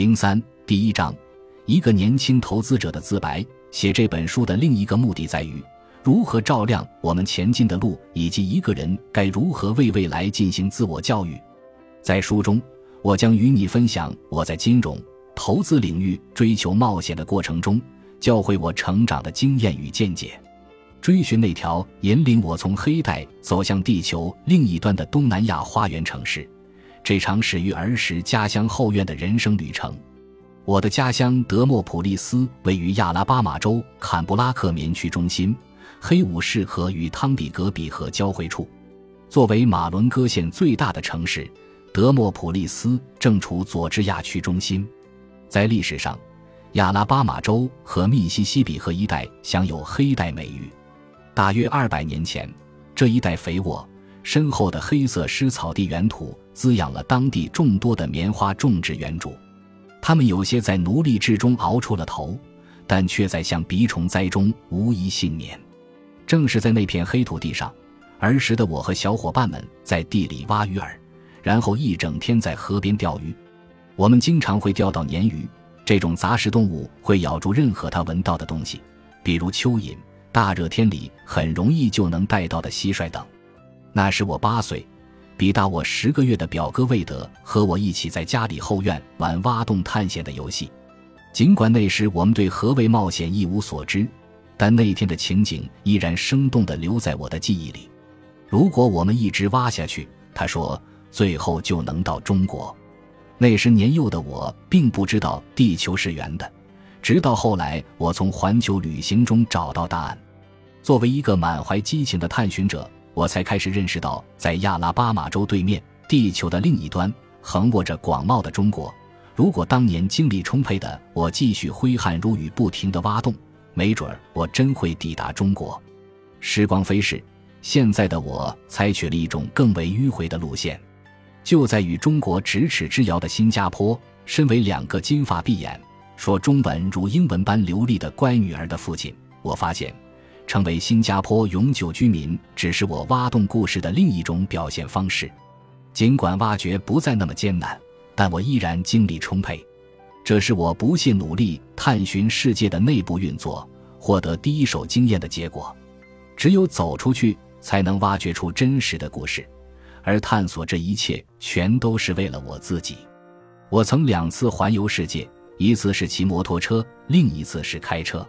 零三第一章，一个年轻投资者的自白。写这本书的另一个目的在于，如何照亮我们前进的路，以及一个人该如何为未来进行自我教育。在书中，我将与你分享我在金融投资领域追求冒险的过程中，教会我成长的经验与见解，追寻那条引领我从黑带走向地球另一端的东南亚花园城市。这场始于儿时家乡后院的人生旅程。我的家乡德莫普利斯位于亚拉巴马州坎布拉克棉区中心，黑武士河与汤比格比河交汇处。作为马伦戈县最大的城市，德莫普利斯正处佐治亚区中心。在历史上，亚拉巴马州和密西西比河一带享有“黑带”美誉。大约二百年前，这一带肥沃、深厚的黑色湿草地原土滋养了当地众多的棉花种植园主。他们有些在奴隶制中熬出了头，但却在向鼻虫灾中无一幸免。正是在那片黑土地上，儿时的我和小伙伴们在地里挖鱼饵，然后一整天在河边钓鱼。我们经常会钓到鲶鱼，这种杂食动物会咬住任何它闻到的东西，比如蚯蚓、大热天里很容易就能带到的蟋蟀等。那时我八岁。比大我十个月的表哥魏德和我一起在家里后院玩挖洞探险的游戏。尽管那时我们对何为冒险一无所知，但那天的情景依然生动地留在我的记忆里。如果我们一直挖下去，他说，最后就能到中国。那时年幼的我并不知道地球是圆的，直到后来我从环球旅行中找到答案。作为一个满怀激情的探寻者。我才开始认识到，在亚拉巴马州对面，地球的另一端，横卧着广袤的中国。如果当年精力充沛的我继续挥汗如雨，不停地挖洞，没准儿我真会抵达中国。时光飞逝，现在的我采取了一种更为迂回的路线，就在与中国咫尺之遥的新加坡。身为两个金发碧眼、说中文如英文般流利的乖女儿的父亲，我发现。成为新加坡永久居民，只是我挖洞故事的另一种表现方式。尽管挖掘不再那么艰难，但我依然精力充沛。这是我不懈努力探寻世界的内部运作，获得第一手经验的结果。只有走出去，才能挖掘出真实的故事。而探索这一切，全都是为了我自己。我曾两次环游世界，一次是骑摩托车，另一次是开车。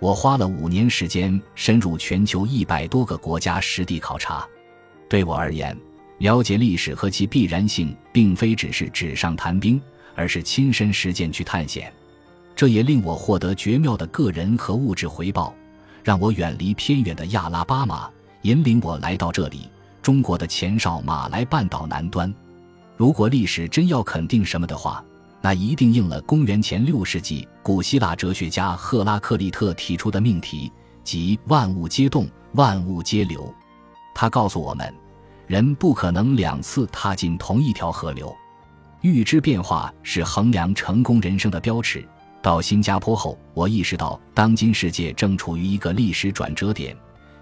我花了五年时间，深入全球一百多个国家实地考察。对我而言，了解历史和其必然性，并非只是纸上谈兵，而是亲身实践去探险。这也令我获得绝妙的个人和物质回报，让我远离偏远的亚拉巴马，引领我来到这里——中国的前哨马来半岛南端。如果历史真要肯定什么的话，那一定应了公元前六世纪古希腊哲学家赫拉克利特提出的命题，即“万物皆动，万物皆流”。他告诉我们，人不可能两次踏进同一条河流。预知变化是衡量成功人生的标尺。到新加坡后，我意识到，当今世界正处于一个历史转折点，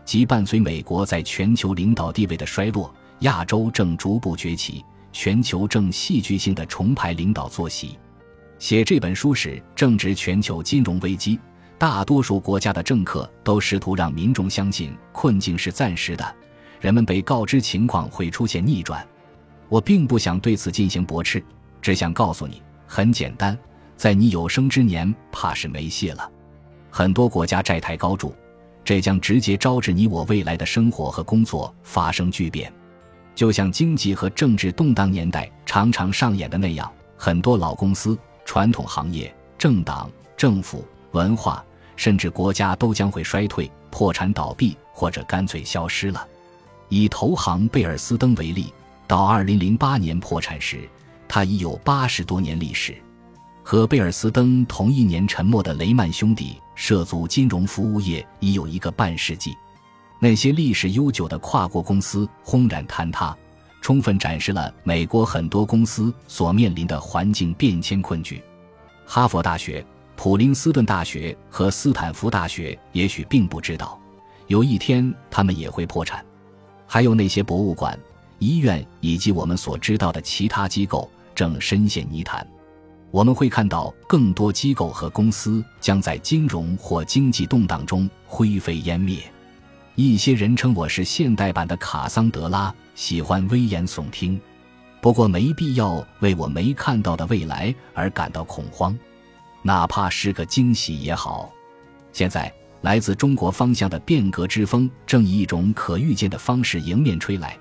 即伴随美国在全球领导地位的衰落，亚洲正逐步崛起。全球正戏剧性的重排领导坐席。写这本书时正值全球金融危机，大多数国家的政客都试图让民众相信困境是暂时的，人们被告知情况会出现逆转。我并不想对此进行驳斥，只想告诉你，很简单，在你有生之年，怕是没戏了。很多国家债台高筑，这将直接招致你我未来的生活和工作发生巨变。就像经济和政治动荡年代常常上演的那样，很多老公司、传统行业、政党、政府、文化，甚至国家都将会衰退、破产、倒闭，或者干脆消失了。以投行贝尔斯登为例，到2008年破产时，它已有八十多年历史。和贝尔斯登同一年沉没的雷曼兄弟涉足金融服务业已有一个半世纪。那些历史悠久的跨国公司轰然坍塌，充分展示了美国很多公司所面临的环境变迁困局。哈佛大学、普林斯顿大学和斯坦福大学也许并不知道，有一天他们也会破产。还有那些博物馆、医院以及我们所知道的其他机构正深陷泥潭。我们会看到更多机构和公司将在金融或经济动荡中灰飞烟灭。一些人称我是现代版的卡桑德拉，喜欢危言耸听。不过没必要为我没看到的未来而感到恐慌，哪怕是个惊喜也好。现在来自中国方向的变革之风正以一种可预见的方式迎面吹来。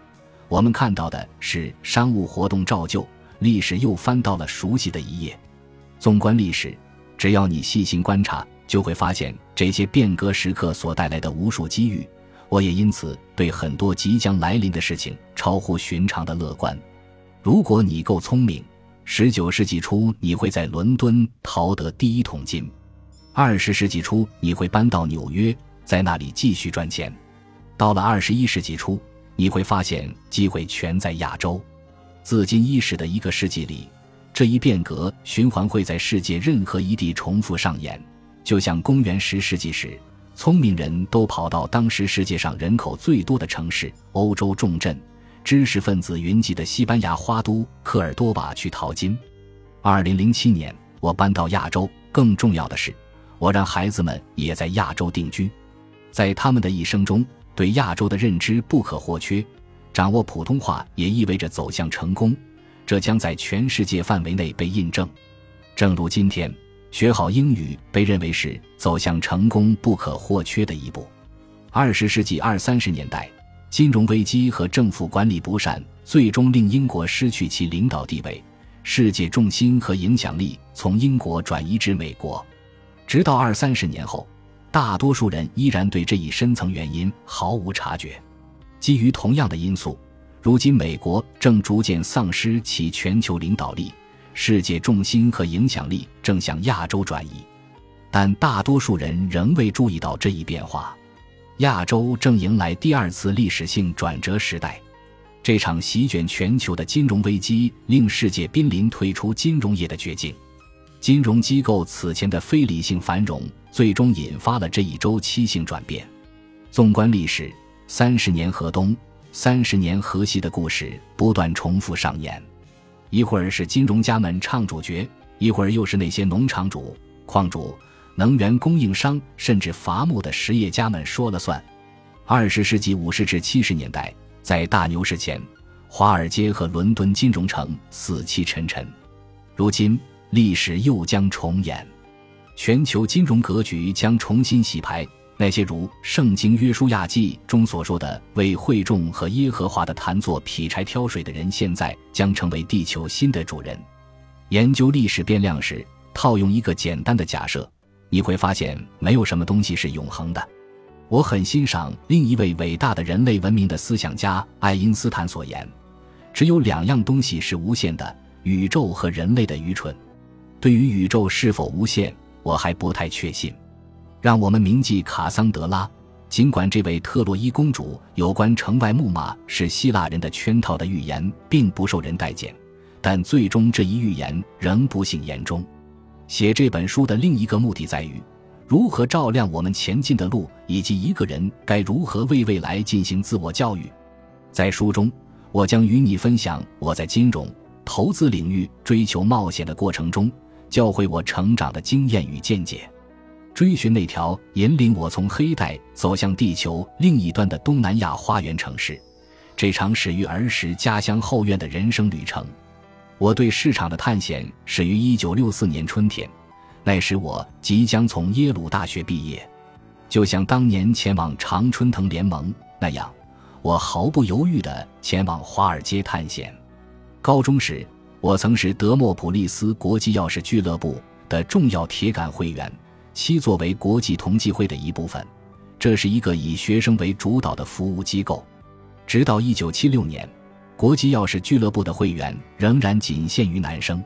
我们看到的是商务活动照旧，历史又翻到了熟悉的一页。纵观历史，只要你细心观察，就会发现这些变革时刻所带来的无数机遇。我也因此对很多即将来临的事情超乎寻常的乐观。如果你够聪明，十九世纪初你会在伦敦淘得第一桶金；二十世纪初你会搬到纽约，在那里继续赚钱；到了二十一世纪初，你会发现机会全在亚洲。自今伊始的一个世纪里，这一变革循环会在世界任何一地重复上演，就像公元十世纪时，聪明人都跑到当时世界上人口最多的城市——欧洲重镇。知识分子云集的西班牙花都科尔多瓦去淘金。二零零七年，我搬到亚洲。更重要的是，我让孩子们也在亚洲定居。在他们的一生中，对亚洲的认知不可或缺。掌握普通话也意味着走向成功，这将在全世界范围内被印证。正如今天，学好英语被认为是走向成功不可或缺的一步。二十世纪二三十年代。金融危机和政府管理不善，最终令英国失去其领导地位，世界重心和影响力从英国转移至美国。直到二三十年后，大多数人依然对这一深层原因毫无察觉。基于同样的因素，如今美国正逐渐丧失其全球领导力，世界重心和影响力正向亚洲转移，但大多数人仍未注意到这一变化。亚洲正迎来第二次历史性转折时代，这场席卷全球的金融危机令世界濒临退出金融业的绝境。金融机构此前的非理性繁荣，最终引发了这一周期性转变。纵观历史，三十年河东，三十年河西的故事不断重复上演。一会儿是金融家们唱主角，一会儿又是那些农场主、矿主。能源供应商甚至伐木的实业家们说了算。二十世纪五十至七十年代，在大牛市前，华尔街和伦敦金融城死气沉沉。如今，历史又将重演，全球金融格局将重新洗牌。那些如《圣经约书亚记》中所说的为会众和耶和华的坛座劈柴挑水的人，现在将成为地球新的主人。研究历史变量时，套用一个简单的假设。你会发现，没有什么东西是永恒的。我很欣赏另一位伟大的人类文明的思想家爱因斯坦所言：“只有两样东西是无限的，宇宙和人类的愚蠢。”对于宇宙是否无限，我还不太确信。让我们铭记卡桑德拉。尽管这位特洛伊公主有关城外木马是希腊人的圈套的预言并不受人待见，但最终这一预言仍不幸言中。写这本书的另一个目的在于，如何照亮我们前进的路，以及一个人该如何为未来进行自我教育。在书中，我将与你分享我在金融投资领域追求冒险的过程中，教会我成长的经验与见解，追寻那条引领我从黑带走向地球另一端的东南亚花园城市，这场始于儿时家乡后院的人生旅程。我对市场的探险始于1964年春天，那时我即将从耶鲁大学毕业，就像当年前往常春藤联盟那样，我毫不犹豫地前往华尔街探险。高中时，我曾是德莫普利斯国际钥匙俱乐部的重要铁杆会员，其作为国际同济会的一部分，这是一个以学生为主导的服务机构。直到1976年。国际钥匙俱乐部的会员仍然仅限于男生，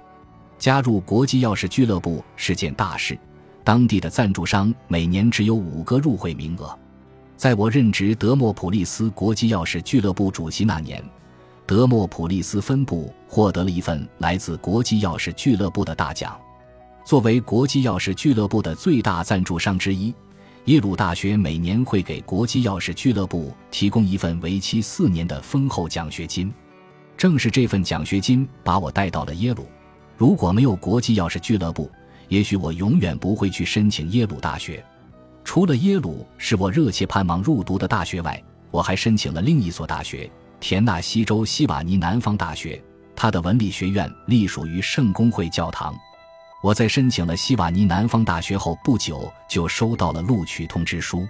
加入国际钥匙俱乐部是件大事。当地的赞助商每年只有五个入会名额。在我任职德莫普利斯国际钥匙俱乐部主席那年，德莫普利斯分部获得了一份来自国际钥匙俱乐部的大奖。作为国际钥匙俱乐部的最大赞助商之一。耶鲁大学每年会给国际钥匙俱乐部提供一份为期四年的丰厚奖学金，正是这份奖学金把我带到了耶鲁。如果没有国际钥匙俱乐部，也许我永远不会去申请耶鲁大学。除了耶鲁是我热切盼望入读的大学外，我还申请了另一所大学——田纳西州西瓦尼南方大学。它的文理学院隶属于圣公会教堂。我在申请了西瓦尼南方大学后不久，就收到了录取通知书。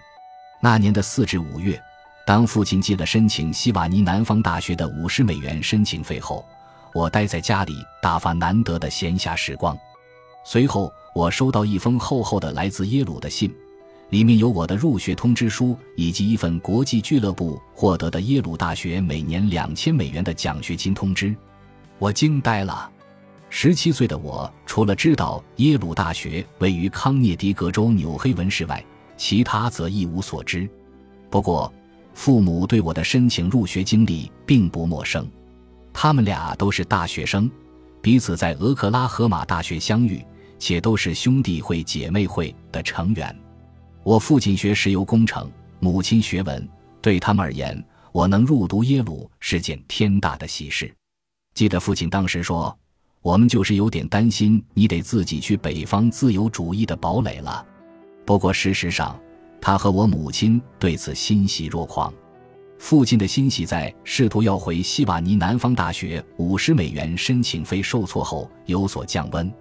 那年的四至五月，当父亲寄了申请西瓦尼南方大学的五十美元申请费后，我待在家里打发难得的闲暇时光。随后，我收到一封厚厚的来自耶鲁的信。里面有我的入学通知书，以及一份国际俱乐部获得的耶鲁大学每年两千美元的奖学金通知。我惊呆了。十七岁的我，除了知道耶鲁大学位于康涅狄格州纽黑文市外，其他则一无所知。不过，父母对我的申请入学经历并不陌生。他们俩都是大学生，彼此在俄克拉荷马大学相遇，且都是兄弟会、姐妹会的成员。我父亲学石油工程，母亲学文。对他们而言，我能入读耶鲁是件天大的喜事。记得父亲当时说：“我们就是有点担心你得自己去北方自由主义的堡垒了。”不过事实上，他和我母亲对此欣喜若狂。父亲的欣喜在试图要回西瓦尼南方大学五十美元申请费受挫后有所降温。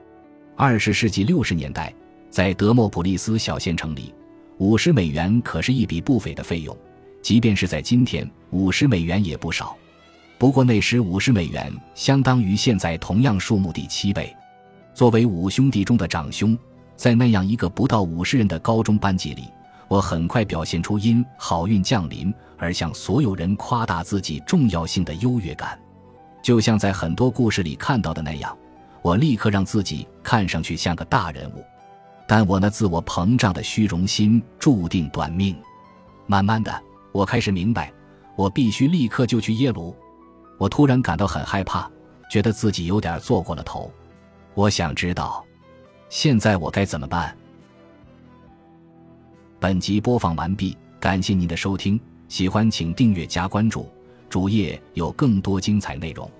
二十世纪六十年代，在德莫普利斯小县城里。五十美元可是一笔不菲的费用，即便是在今天，五十美元也不少。不过那时五十美元相当于现在同样数目的七倍。作为五兄弟中的长兄，在那样一个不到五十人的高中班级里，我很快表现出因好运降临而向所有人夸大自己重要性的优越感。就像在很多故事里看到的那样，我立刻让自己看上去像个大人物。但我那自我膨胀的虚荣心注定短命。慢慢的，我开始明白，我必须立刻就去耶鲁。我突然感到很害怕，觉得自己有点做过了头。我想知道，现在我该怎么办？本集播放完毕，感谢您的收听，喜欢请订阅加关注，主页有更多精彩内容。